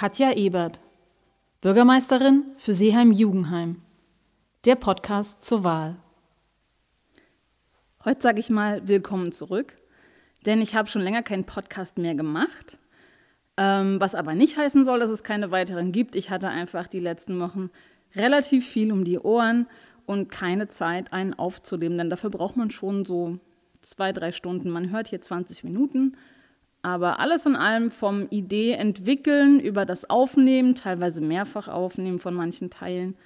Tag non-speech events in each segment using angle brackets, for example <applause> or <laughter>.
Katja Ebert, Bürgermeisterin für Seeheim-Jugendheim. Der Podcast zur Wahl. Heute sage ich mal willkommen zurück, denn ich habe schon länger keinen Podcast mehr gemacht. Ähm, was aber nicht heißen soll, dass es keine weiteren gibt. Ich hatte einfach die letzten Wochen relativ viel um die Ohren und keine Zeit, einen aufzunehmen, denn dafür braucht man schon so zwei, drei Stunden. Man hört hier 20 Minuten aber alles in allem vom Idee entwickeln über das Aufnehmen, teilweise mehrfach aufnehmen von manchen Teilen,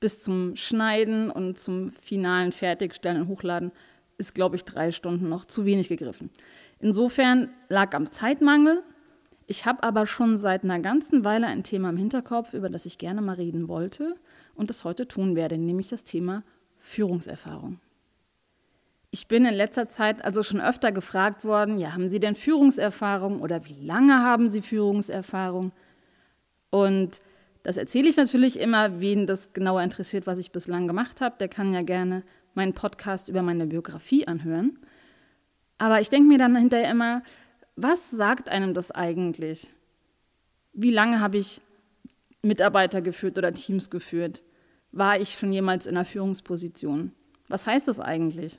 bis zum Schneiden und zum finalen Fertigstellen und Hochladen ist, glaube ich, drei Stunden noch zu wenig gegriffen. Insofern lag am Zeitmangel. Ich habe aber schon seit einer ganzen Weile ein Thema im Hinterkopf, über das ich gerne mal reden wollte und das heute tun werde, nämlich das Thema Führungserfahrung. Ich bin in letzter Zeit also schon öfter gefragt worden, ja, haben Sie denn Führungserfahrung oder wie lange haben Sie Führungserfahrung? Und das erzähle ich natürlich immer, wen das genauer interessiert, was ich bislang gemacht habe. Der kann ja gerne meinen Podcast über meine Biografie anhören. Aber ich denke mir dann hinterher immer, was sagt einem das eigentlich? Wie lange habe ich Mitarbeiter geführt oder Teams geführt? War ich schon jemals in einer Führungsposition? Was heißt das eigentlich?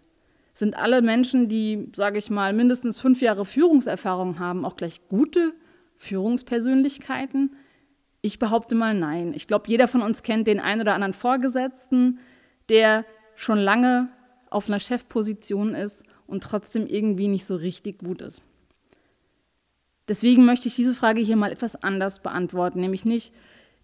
Sind alle Menschen, die, sage ich mal, mindestens fünf Jahre Führungserfahrung haben, auch gleich gute Führungspersönlichkeiten? Ich behaupte mal nein. Ich glaube, jeder von uns kennt den einen oder anderen Vorgesetzten, der schon lange auf einer Chefposition ist und trotzdem irgendwie nicht so richtig gut ist. Deswegen möchte ich diese Frage hier mal etwas anders beantworten, nämlich nicht,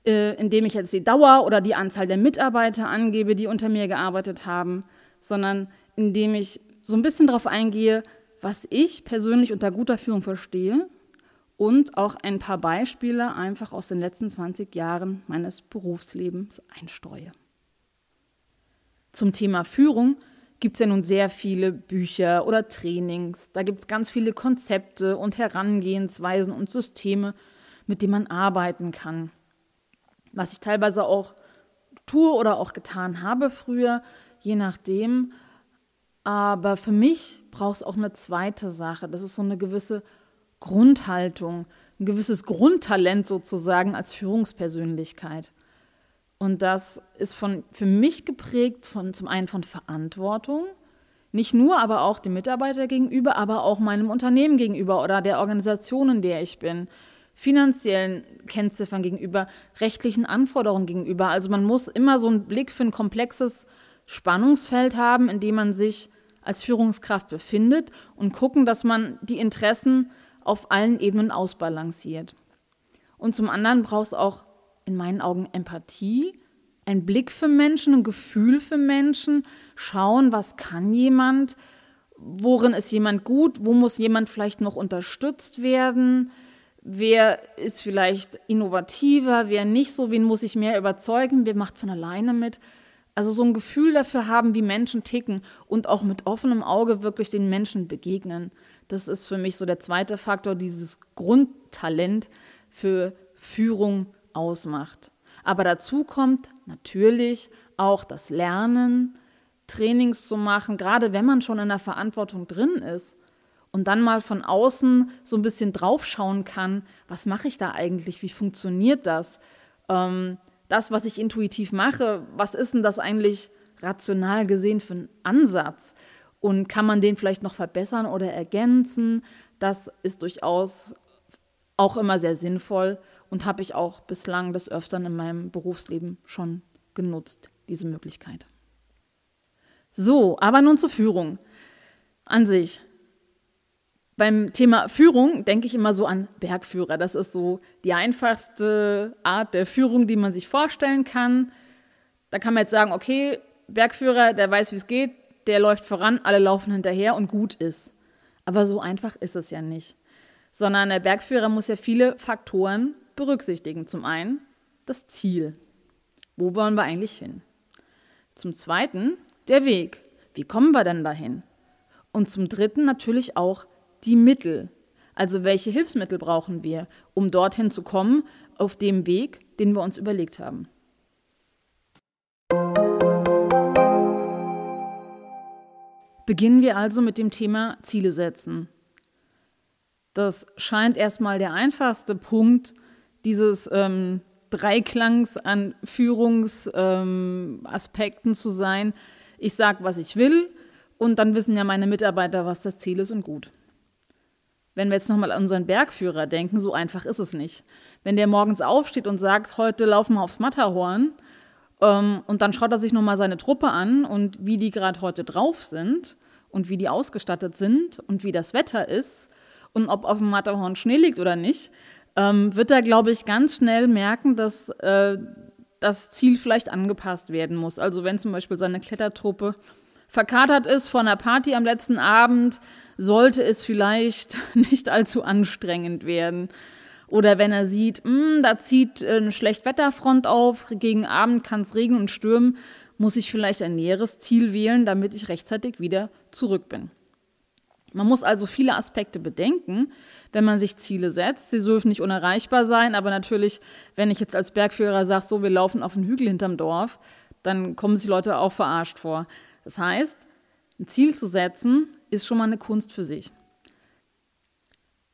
äh, indem ich jetzt die Dauer oder die Anzahl der Mitarbeiter angebe, die unter mir gearbeitet haben, sondern indem ich so ein bisschen darauf eingehe, was ich persönlich unter guter Führung verstehe und auch ein paar Beispiele einfach aus den letzten 20 Jahren meines Berufslebens einstreue. Zum Thema Führung gibt es ja nun sehr viele Bücher oder Trainings. Da gibt es ganz viele Konzepte und Herangehensweisen und Systeme, mit denen man arbeiten kann. Was ich teilweise auch tue oder auch getan habe früher, je nachdem, aber für mich braucht es auch eine zweite Sache. Das ist so eine gewisse Grundhaltung, ein gewisses Grundtalent sozusagen als Führungspersönlichkeit. Und das ist von, für mich geprägt von zum einen von Verantwortung, nicht nur, aber auch dem Mitarbeiter gegenüber, aber auch meinem Unternehmen gegenüber oder der Organisation, in der ich bin, finanziellen Kennziffern gegenüber, rechtlichen Anforderungen gegenüber. Also man muss immer so einen Blick für ein komplexes Spannungsfeld haben, in dem man sich als Führungskraft befindet und gucken, dass man die Interessen auf allen Ebenen ausbalanciert. Und zum anderen braucht es auch in meinen Augen Empathie, ein Blick für Menschen, ein Gefühl für Menschen, schauen, was kann jemand, worin ist jemand gut, wo muss jemand vielleicht noch unterstützt werden, wer ist vielleicht innovativer, wer nicht so, wen muss ich mehr überzeugen, wer macht von alleine mit. Also so ein Gefühl dafür haben, wie Menschen ticken und auch mit offenem Auge wirklich den Menschen begegnen. Das ist für mich so der zweite Faktor, dieses Grundtalent für Führung ausmacht. Aber dazu kommt natürlich auch das Lernen, Trainings zu machen, gerade wenn man schon in der Verantwortung drin ist und dann mal von außen so ein bisschen draufschauen kann, was mache ich da eigentlich, wie funktioniert das? Ähm, das, was ich intuitiv mache, was ist denn das eigentlich rational gesehen für ein Ansatz? Und kann man den vielleicht noch verbessern oder ergänzen? Das ist durchaus auch immer sehr sinnvoll und habe ich auch bislang des Öfteren in meinem Berufsleben schon genutzt, diese Möglichkeit. So, aber nun zur Führung an sich. Beim Thema Führung denke ich immer so an Bergführer. Das ist so die einfachste Art der Führung, die man sich vorstellen kann. Da kann man jetzt sagen, okay, Bergführer, der weiß, wie es geht, der läuft voran, alle laufen hinterher und gut ist. Aber so einfach ist es ja nicht. Sondern der Bergführer muss ja viele Faktoren berücksichtigen. Zum einen das Ziel. Wo wollen wir eigentlich hin? Zum zweiten der Weg. Wie kommen wir denn dahin? Und zum dritten natürlich auch die Mittel. Also welche Hilfsmittel brauchen wir, um dorthin zu kommen, auf dem Weg, den wir uns überlegt haben. Beginnen wir also mit dem Thema Ziele setzen. Das scheint erstmal der einfachste Punkt, dieses ähm, Dreiklangs an Führungsaspekten ähm, zu sein. Ich sage, was ich will und dann wissen ja meine Mitarbeiter, was das Ziel ist und gut. Wenn wir jetzt nochmal an unseren Bergführer denken, so einfach ist es nicht. Wenn der morgens aufsteht und sagt, heute laufen wir aufs Matterhorn, ähm, und dann schaut er sich nochmal seine Truppe an und wie die gerade heute drauf sind und wie die ausgestattet sind und wie das Wetter ist und ob auf dem Matterhorn Schnee liegt oder nicht, ähm, wird er, glaube ich, ganz schnell merken, dass äh, das Ziel vielleicht angepasst werden muss. Also wenn zum Beispiel seine Klettertruppe verkatert ist von einer Party am letzten Abend, sollte es vielleicht <laughs> nicht allzu anstrengend werden. Oder wenn er sieht, mh, hm, da zieht eine Schlechtwetterfront auf, gegen Abend kann es regnen und stürmen, muss ich vielleicht ein näheres Ziel wählen, damit ich rechtzeitig wieder zurück bin. Man muss also viele Aspekte bedenken, wenn man sich Ziele setzt. Sie dürfen nicht unerreichbar sein, aber natürlich, wenn ich jetzt als Bergführer sage, so, wir laufen auf einen Hügel hinterm Dorf, dann kommen sich Leute auch verarscht vor. Das heißt, ein Ziel zu setzen, ist schon mal eine Kunst für sich.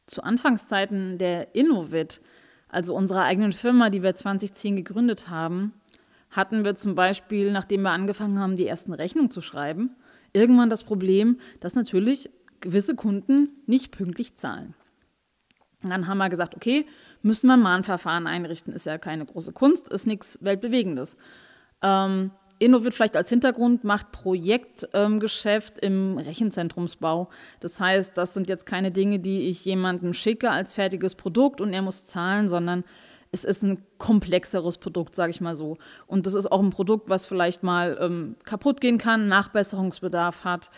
Zu Anfangszeiten der Innovit, also unserer eigenen Firma, die wir 2010 gegründet haben, hatten wir zum Beispiel, nachdem wir angefangen haben, die ersten Rechnungen zu schreiben, irgendwann das Problem, dass natürlich gewisse Kunden nicht pünktlich zahlen. Und dann haben wir gesagt, okay, müssen wir ein Mahnverfahren einrichten. Ist ja keine große Kunst, ist nichts Weltbewegendes. Ähm, Innovit vielleicht als Hintergrund macht Projektgeschäft ähm, im Rechenzentrumsbau. Das heißt, das sind jetzt keine Dinge, die ich jemandem schicke als fertiges Produkt und er muss zahlen, sondern es ist ein komplexeres Produkt, sage ich mal so. Und das ist auch ein Produkt, was vielleicht mal ähm, kaputt gehen kann, Nachbesserungsbedarf hat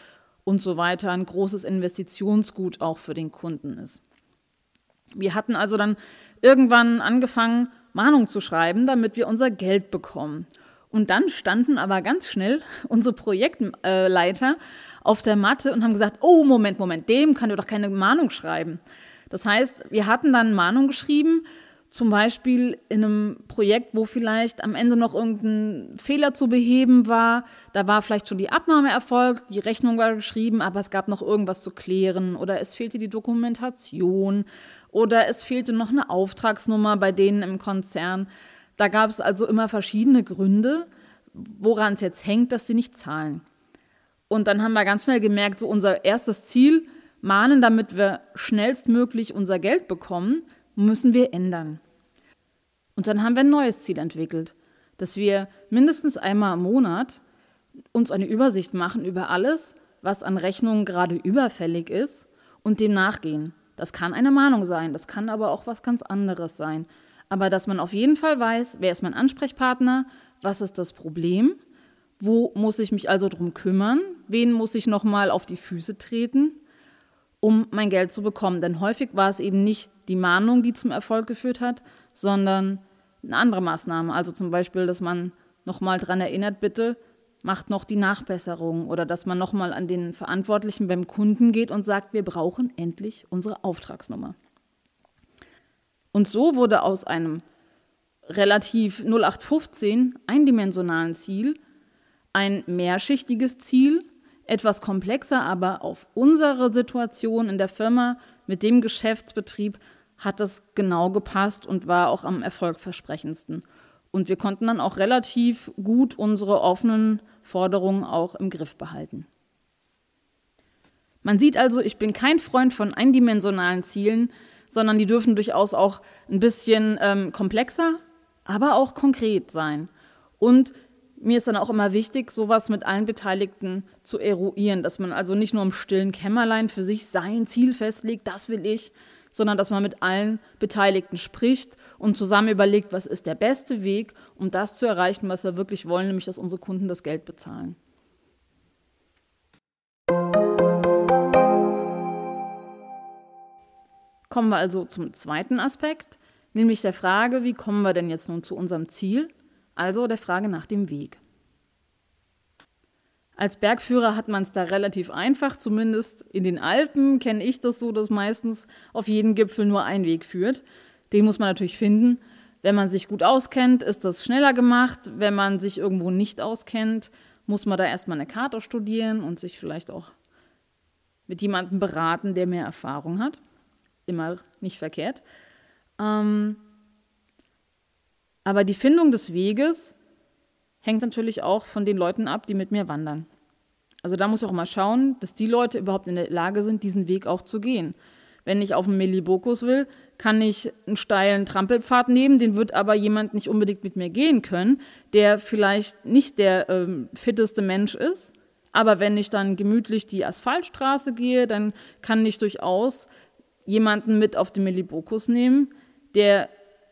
und so weiter, ein großes Investitionsgut auch für den Kunden ist. Wir hatten also dann irgendwann angefangen, Mahnungen zu schreiben, damit wir unser Geld bekommen. Und dann standen aber ganz schnell <laughs> unsere Projektleiter auf der Matte und haben gesagt, oh, Moment, Moment, dem kann du doch keine Mahnung schreiben. Das heißt, wir hatten dann Mahnung geschrieben, zum Beispiel in einem Projekt, wo vielleicht am Ende noch irgendein Fehler zu beheben war. Da war vielleicht schon die Abnahme erfolgt, die Rechnung war geschrieben, aber es gab noch irgendwas zu klären oder es fehlte die Dokumentation oder es fehlte noch eine Auftragsnummer bei denen im Konzern. Da gab es also immer verschiedene Gründe, woran es jetzt hängt, dass sie nicht zahlen. Und dann haben wir ganz schnell gemerkt, so unser erstes Ziel, mahnen, damit wir schnellstmöglich unser Geld bekommen, müssen wir ändern. Und dann haben wir ein neues Ziel entwickelt, dass wir mindestens einmal im Monat uns eine Übersicht machen über alles, was an Rechnungen gerade überfällig ist und dem nachgehen. Das kann eine Mahnung sein, das kann aber auch was ganz anderes sein aber dass man auf jeden Fall weiß, wer ist mein Ansprechpartner, was ist das Problem, wo muss ich mich also drum kümmern, wen muss ich nochmal auf die Füße treten, um mein Geld zu bekommen. Denn häufig war es eben nicht die Mahnung, die zum Erfolg geführt hat, sondern eine andere Maßnahme. Also zum Beispiel, dass man nochmal daran erinnert, bitte macht noch die Nachbesserung oder dass man nochmal an den Verantwortlichen beim Kunden geht und sagt, wir brauchen endlich unsere Auftragsnummer. Und so wurde aus einem relativ 0815 eindimensionalen Ziel ein mehrschichtiges Ziel, etwas komplexer, aber auf unsere Situation in der Firma mit dem Geschäftsbetrieb hat das genau gepasst und war auch am erfolgversprechendsten. Und wir konnten dann auch relativ gut unsere offenen Forderungen auch im Griff behalten. Man sieht also, ich bin kein Freund von eindimensionalen Zielen, sondern die dürfen durchaus auch ein bisschen ähm, komplexer, aber auch konkret sein. Und mir ist dann auch immer wichtig, sowas mit allen Beteiligten zu eruieren, dass man also nicht nur im stillen Kämmerlein für sich sein Ziel festlegt, das will ich, sondern dass man mit allen Beteiligten spricht und zusammen überlegt, was ist der beste Weg, um das zu erreichen, was wir wirklich wollen, nämlich dass unsere Kunden das Geld bezahlen. Kommen wir also zum zweiten Aspekt, nämlich der Frage, wie kommen wir denn jetzt nun zu unserem Ziel, also der Frage nach dem Weg. Als Bergführer hat man es da relativ einfach, zumindest in den Alpen kenne ich das so, dass meistens auf jeden Gipfel nur ein Weg führt. Den muss man natürlich finden. Wenn man sich gut auskennt, ist das schneller gemacht. Wenn man sich irgendwo nicht auskennt, muss man da erstmal eine Karte studieren und sich vielleicht auch mit jemandem beraten, der mehr Erfahrung hat immer nicht verkehrt. Ähm, Aber die Findung des Weges hängt natürlich auch von den Leuten ab, die mit mir wandern. Also da muss ich auch mal schauen, dass die Leute überhaupt in der Lage sind, diesen Weg auch zu gehen. Wenn ich auf einen Melibokus will, kann ich einen steilen Trampelpfad nehmen, den wird aber jemand nicht unbedingt mit mir gehen können, der vielleicht nicht der ähm, fitteste Mensch ist. Aber wenn ich dann gemütlich die Asphaltstraße gehe, dann kann ich durchaus jemanden mit auf den Melibokus nehmen, der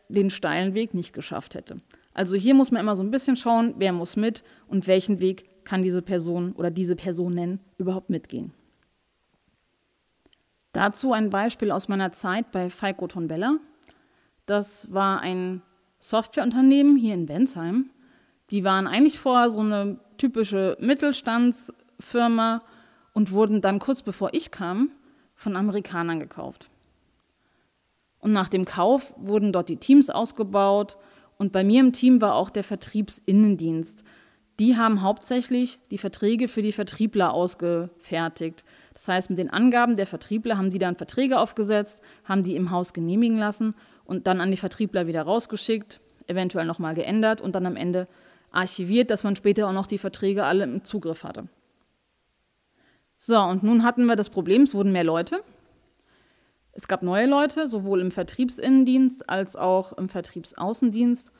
den steilen Weg nicht geschafft hätte. Also hier muss man immer so ein bisschen schauen, wer muss mit und welchen Weg kann diese Person oder diese Personen überhaupt mitgehen. Dazu ein Beispiel aus meiner Zeit bei Falco Tonbella. Das war ein Softwareunternehmen hier in Bensheim. Die waren eigentlich vorher so eine typische Mittelstandsfirma und wurden dann kurz bevor ich kam von Amerikanern gekauft. Und nach dem Kauf wurden dort die Teams ausgebaut und bei mir im Team war auch der Vertriebsinnendienst. Die haben hauptsächlich die Verträge für die Vertriebler ausgefertigt. Das heißt, mit den Angaben der Vertriebler haben die dann Verträge aufgesetzt, haben die im Haus genehmigen lassen und dann an die Vertriebler wieder rausgeschickt, eventuell nochmal geändert und dann am Ende archiviert, dass man später auch noch die Verträge alle im Zugriff hatte. So, und nun hatten wir das Problem, es wurden mehr Leute. Es gab neue Leute, sowohl im Vertriebsinnendienst als auch im Vertriebsaußendienst.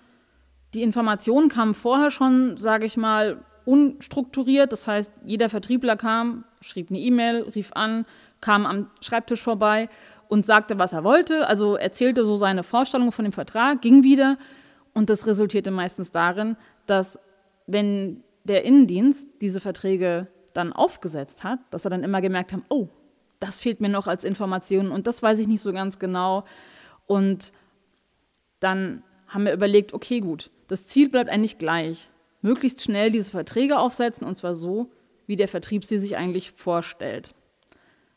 Die Informationen kamen vorher schon, sage ich mal, unstrukturiert. Das heißt, jeder Vertriebler kam, schrieb eine E-Mail, rief an, kam am Schreibtisch vorbei und sagte, was er wollte. Also erzählte so seine Vorstellungen von dem Vertrag, ging wieder. Und das resultierte meistens darin, dass wenn der Innendienst diese Verträge dann aufgesetzt hat, dass er dann immer gemerkt hat, oh, das fehlt mir noch als Information und das weiß ich nicht so ganz genau. Und dann haben wir überlegt, okay, gut, das Ziel bleibt eigentlich gleich. Möglichst schnell diese Verträge aufsetzen und zwar so, wie der Vertrieb sie sich eigentlich vorstellt.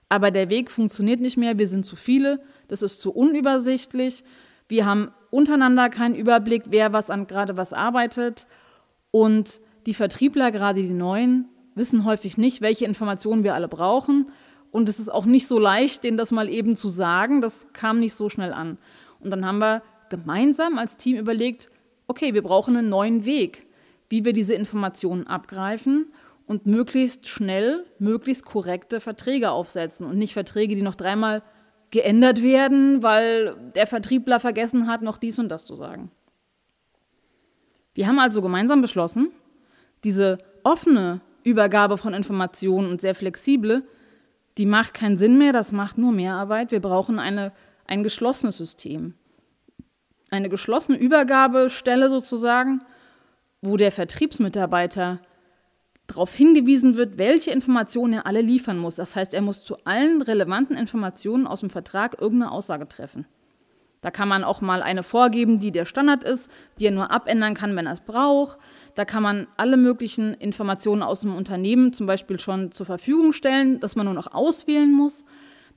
Aber der Weg funktioniert nicht mehr, wir sind zu viele, das ist zu unübersichtlich, wir haben untereinander keinen Überblick, wer was an gerade was arbeitet und die Vertriebler, gerade die neuen, wissen häufig nicht, welche Informationen wir alle brauchen und es ist auch nicht so leicht, denen das mal eben zu sagen. Das kam nicht so schnell an. Und dann haben wir gemeinsam als Team überlegt, okay, wir brauchen einen neuen Weg, wie wir diese Informationen abgreifen und möglichst schnell, möglichst korrekte Verträge aufsetzen und nicht Verträge, die noch dreimal geändert werden, weil der Vertriebler vergessen hat, noch dies und das zu sagen. Wir haben also gemeinsam beschlossen, diese offene Übergabe von Informationen und sehr flexible die macht keinen Sinn mehr, das macht nur mehr Arbeit. Wir brauchen eine, ein geschlossenes System. Eine geschlossene Übergabestelle sozusagen, wo der Vertriebsmitarbeiter darauf hingewiesen wird, welche Informationen er alle liefern muss. Das heißt, er muss zu allen relevanten Informationen aus dem Vertrag irgendeine Aussage treffen. Da kann man auch mal eine vorgeben, die der Standard ist, die er nur abändern kann, wenn er es braucht. Da kann man alle möglichen Informationen aus dem Unternehmen zum Beispiel schon zur Verfügung stellen, dass man nur noch auswählen muss.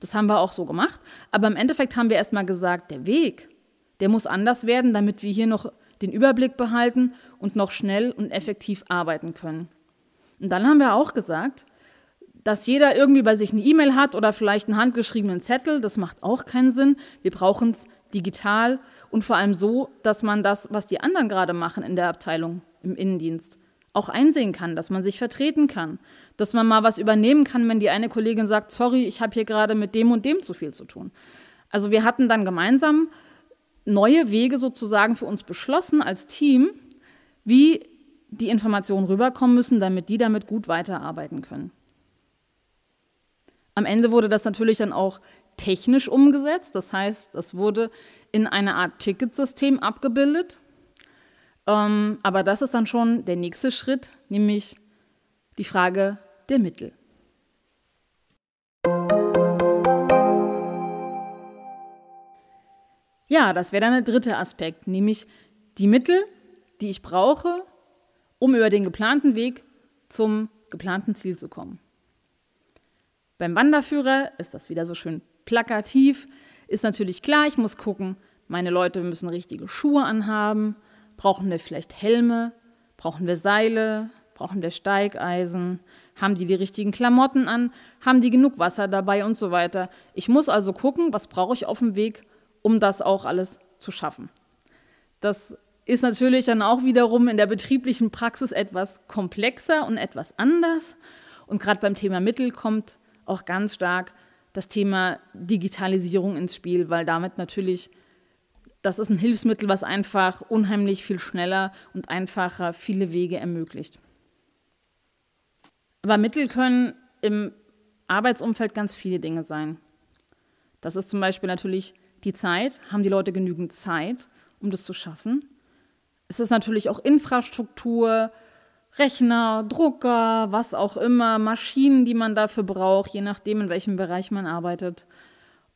Das haben wir auch so gemacht. Aber im Endeffekt haben wir erstmal gesagt, der Weg, der muss anders werden, damit wir hier noch den Überblick behalten und noch schnell und effektiv arbeiten können. Und dann haben wir auch gesagt, dass jeder irgendwie bei sich eine E-Mail hat oder vielleicht einen handgeschriebenen Zettel, das macht auch keinen Sinn. Wir brauchen es digital und vor allem so, dass man das, was die anderen gerade machen in der Abteilung, im Innendienst, auch einsehen kann, dass man sich vertreten kann, dass man mal was übernehmen kann, wenn die eine Kollegin sagt, sorry, ich habe hier gerade mit dem und dem zu viel zu tun. Also wir hatten dann gemeinsam neue Wege sozusagen für uns beschlossen als Team, wie die Informationen rüberkommen müssen, damit die damit gut weiterarbeiten können. Am Ende wurde das natürlich dann auch technisch umgesetzt. Das heißt, das wurde in einer Art Ticketsystem abgebildet. Ähm, aber das ist dann schon der nächste Schritt, nämlich die Frage der Mittel. Ja, das wäre dann der dritte Aspekt, nämlich die Mittel, die ich brauche, um über den geplanten Weg zum geplanten Ziel zu kommen. Beim Wanderführer ist das wieder so schön plakativ, ist natürlich klar, ich muss gucken, meine Leute müssen richtige Schuhe anhaben, brauchen wir vielleicht Helme, brauchen wir Seile, brauchen wir Steigeisen, haben die die richtigen Klamotten an, haben die genug Wasser dabei und so weiter. Ich muss also gucken, was brauche ich auf dem Weg, um das auch alles zu schaffen. Das ist natürlich dann auch wiederum in der betrieblichen Praxis etwas komplexer und etwas anders. Und gerade beim Thema Mittel kommt auch ganz stark das Thema Digitalisierung ins Spiel, weil damit natürlich, das ist ein Hilfsmittel, was einfach unheimlich viel schneller und einfacher viele Wege ermöglicht. Aber Mittel können im Arbeitsumfeld ganz viele Dinge sein. Das ist zum Beispiel natürlich die Zeit. Haben die Leute genügend Zeit, um das zu schaffen? Es ist natürlich auch Infrastruktur, Rechner, Drucker, was auch immer, Maschinen, die man dafür braucht, je nachdem, in welchem Bereich man arbeitet.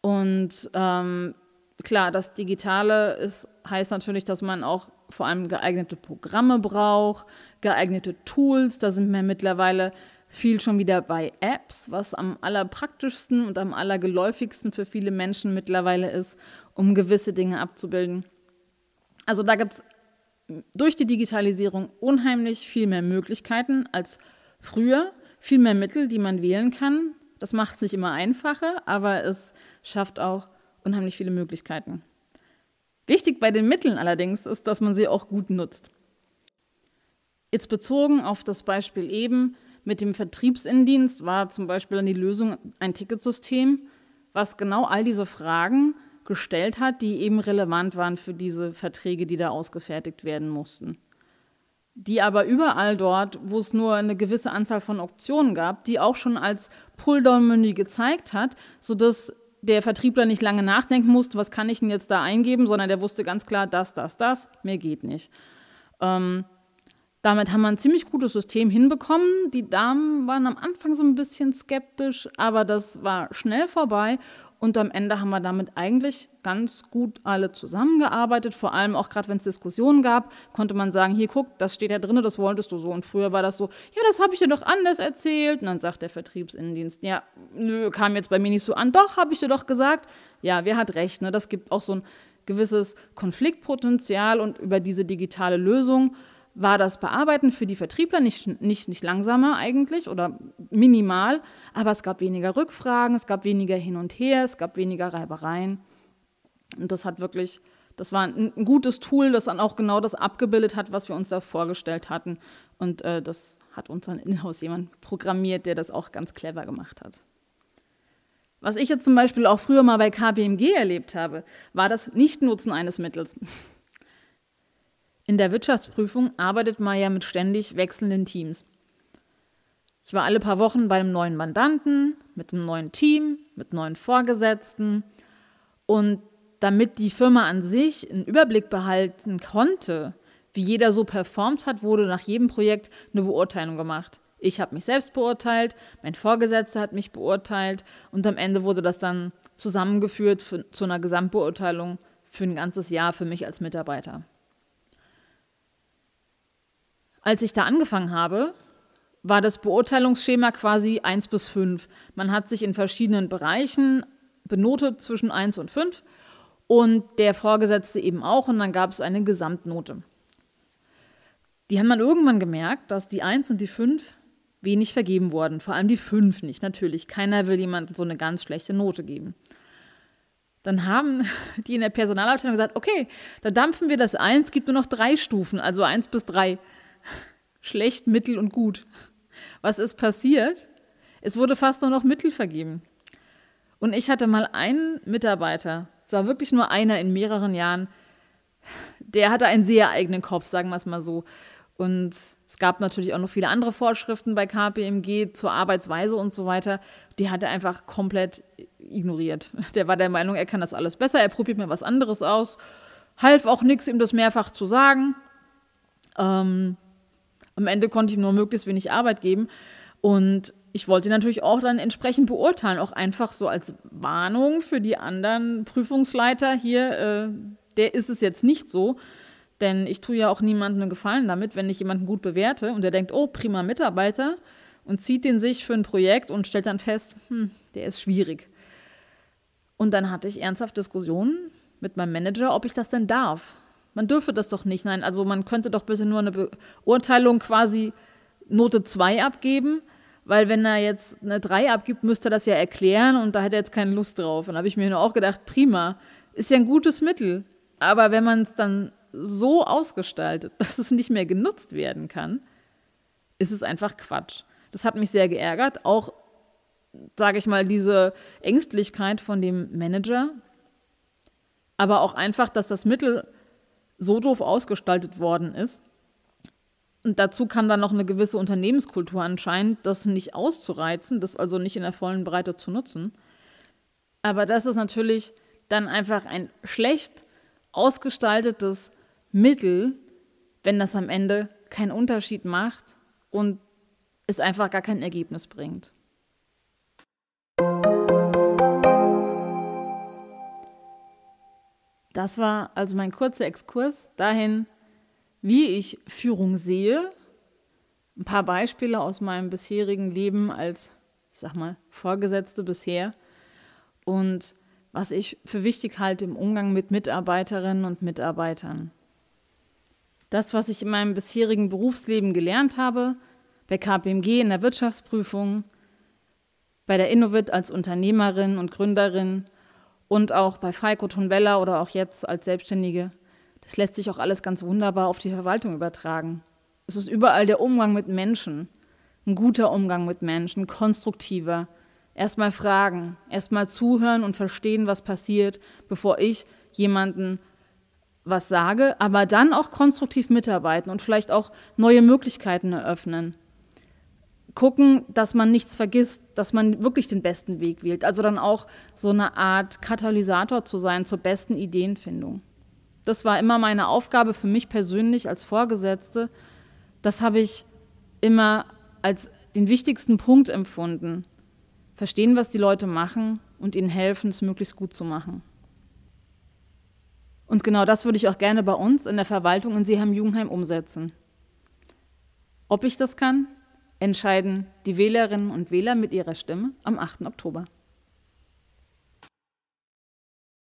Und ähm, klar, das Digitale ist, heißt natürlich, dass man auch vor allem geeignete Programme braucht, geeignete Tools. Da sind wir mittlerweile viel schon wieder bei Apps, was am allerpraktischsten und am allergeläufigsten für viele Menschen mittlerweile ist, um gewisse Dinge abzubilden. Also da gibt es durch die Digitalisierung unheimlich viel mehr Möglichkeiten als früher, viel mehr Mittel, die man wählen kann. Das macht es nicht immer einfacher, aber es schafft auch unheimlich viele Möglichkeiten. Wichtig bei den Mitteln allerdings ist, dass man sie auch gut nutzt. Jetzt bezogen auf das Beispiel eben mit dem Vertriebsindienst war zum Beispiel dann die Lösung ein Ticketsystem, was genau all diese Fragen gestellt hat, die eben relevant waren für diese Verträge, die da ausgefertigt werden mussten. Die aber überall dort, wo es nur eine gewisse Anzahl von Optionen gab, die auch schon als Pulldown-Menü gezeigt hat, sodass der Vertriebler nicht lange nachdenken musste, was kann ich denn jetzt da eingeben, sondern der wusste ganz klar, das, das, das, mehr geht nicht. Ähm, damit haben wir ein ziemlich gutes System hinbekommen. Die Damen waren am Anfang so ein bisschen skeptisch, aber das war schnell vorbei und am Ende haben wir damit eigentlich ganz gut alle zusammengearbeitet. Vor allem auch gerade, wenn es Diskussionen gab, konnte man sagen, hier guck, das steht ja drin, das wolltest du so. Und früher war das so, ja, das habe ich dir doch anders erzählt. Und dann sagt der Vertriebsinnendienst, ja, nö, kam jetzt bei mir nicht so an. Doch, habe ich dir doch gesagt. Ja, wer hat recht? Ne? Das gibt auch so ein gewisses Konfliktpotenzial und über diese digitale Lösung war das Bearbeiten für die Vertriebler nicht, nicht, nicht langsamer eigentlich oder minimal, aber es gab weniger Rückfragen, es gab weniger hin und her, es gab weniger Reibereien. Und das hat wirklich, das war ein, ein gutes Tool, das dann auch genau das abgebildet hat, was wir uns da vorgestellt hatten. Und äh, das hat uns dann in-house jemand programmiert, der das auch ganz clever gemacht hat. Was ich jetzt zum Beispiel auch früher mal bei KPMG erlebt habe, war das Nichtnutzen eines Mittels. In der Wirtschaftsprüfung arbeitet man ja mit ständig wechselnden Teams. Ich war alle paar Wochen bei einem neuen Mandanten, mit einem neuen Team, mit neuen Vorgesetzten. Und damit die Firma an sich einen Überblick behalten konnte, wie jeder so performt hat, wurde nach jedem Projekt eine Beurteilung gemacht. Ich habe mich selbst beurteilt, mein Vorgesetzter hat mich beurteilt und am Ende wurde das dann zusammengeführt für, zu einer Gesamtbeurteilung für ein ganzes Jahr für mich als Mitarbeiter. Als ich da angefangen habe, war das Beurteilungsschema quasi 1 bis 5. Man hat sich in verschiedenen Bereichen benotet zwischen 1 und 5 und der Vorgesetzte eben auch und dann gab es eine Gesamtnote. Die haben dann irgendwann gemerkt, dass die 1 und die 5 wenig vergeben wurden, vor allem die 5 nicht, natürlich. Keiner will jemandem so eine ganz schlechte Note geben. Dann haben <laughs> die in der Personalabteilung gesagt, okay, dann dampfen wir das 1, gibt nur noch drei Stufen, also 1 bis 3 schlecht, mittel und gut. Was ist passiert? Es wurde fast nur noch Mittel vergeben. Und ich hatte mal einen Mitarbeiter, es war wirklich nur einer in mehreren Jahren, der hatte einen sehr eigenen Kopf, sagen wir es mal so. Und es gab natürlich auch noch viele andere Vorschriften bei KPMG zur Arbeitsweise und so weiter. Die hat er einfach komplett ignoriert. Der war der Meinung, er kann das alles besser, er probiert mir was anderes aus. Half auch nichts, ihm das mehrfach zu sagen. Ähm, am Ende konnte ich ihm nur möglichst wenig Arbeit geben. Und ich wollte natürlich auch dann entsprechend beurteilen, auch einfach so als Warnung für die anderen Prüfungsleiter hier, äh, der ist es jetzt nicht so. Denn ich tue ja auch niemandem einen Gefallen damit, wenn ich jemanden gut bewerte und der denkt, oh, prima Mitarbeiter und zieht den sich für ein Projekt und stellt dann fest, hm, der ist schwierig. Und dann hatte ich ernsthaft Diskussionen mit meinem Manager, ob ich das denn darf. Man dürfe das doch nicht. Nein, also man könnte doch bitte nur eine Beurteilung quasi Note 2 abgeben, weil wenn er jetzt eine 3 abgibt, müsste er das ja erklären und da hätte er jetzt keine Lust drauf. Und da habe ich mir nur auch gedacht, prima, ist ja ein gutes Mittel. Aber wenn man es dann so ausgestaltet, <laughs> dass es nicht mehr genutzt werden kann, ist es einfach Quatsch. Das hat mich sehr geärgert. Auch, sage ich mal, diese Ängstlichkeit von dem Manager, aber auch einfach, dass das Mittel so doof ausgestaltet worden ist. Und dazu kann dann noch eine gewisse Unternehmenskultur anscheinend, das nicht auszureizen, das also nicht in der vollen Breite zu nutzen. Aber das ist natürlich dann einfach ein schlecht ausgestaltetes Mittel, wenn das am Ende keinen Unterschied macht und es einfach gar kein Ergebnis bringt. Das war also mein kurzer Exkurs dahin, wie ich Führung sehe. Ein paar Beispiele aus meinem bisherigen Leben als, ich sag mal, Vorgesetzte bisher und was ich für wichtig halte im Umgang mit Mitarbeiterinnen und Mitarbeitern. Das, was ich in meinem bisherigen Berufsleben gelernt habe, bei KPMG in der Wirtschaftsprüfung, bei der Innovit als Unternehmerin und Gründerin und auch bei Falco Tonbella oder auch jetzt als Selbstständige, das lässt sich auch alles ganz wunderbar auf die Verwaltung übertragen. Es ist überall der Umgang mit Menschen, ein guter Umgang mit Menschen, konstruktiver. Erstmal fragen, erstmal zuhören und verstehen, was passiert, bevor ich jemanden was sage, aber dann auch konstruktiv mitarbeiten und vielleicht auch neue Möglichkeiten eröffnen gucken, dass man nichts vergisst, dass man wirklich den besten Weg wählt. Also dann auch so eine Art Katalysator zu sein zur besten Ideenfindung. Das war immer meine Aufgabe für mich persönlich als Vorgesetzte. Das habe ich immer als den wichtigsten Punkt empfunden. Verstehen, was die Leute machen und ihnen helfen, es möglichst gut zu machen. Und genau das würde ich auch gerne bei uns in der Verwaltung in Seeheim-Jugendheim umsetzen. Ob ich das kann, entscheiden die Wählerinnen und Wähler mit ihrer Stimme am 8. Oktober.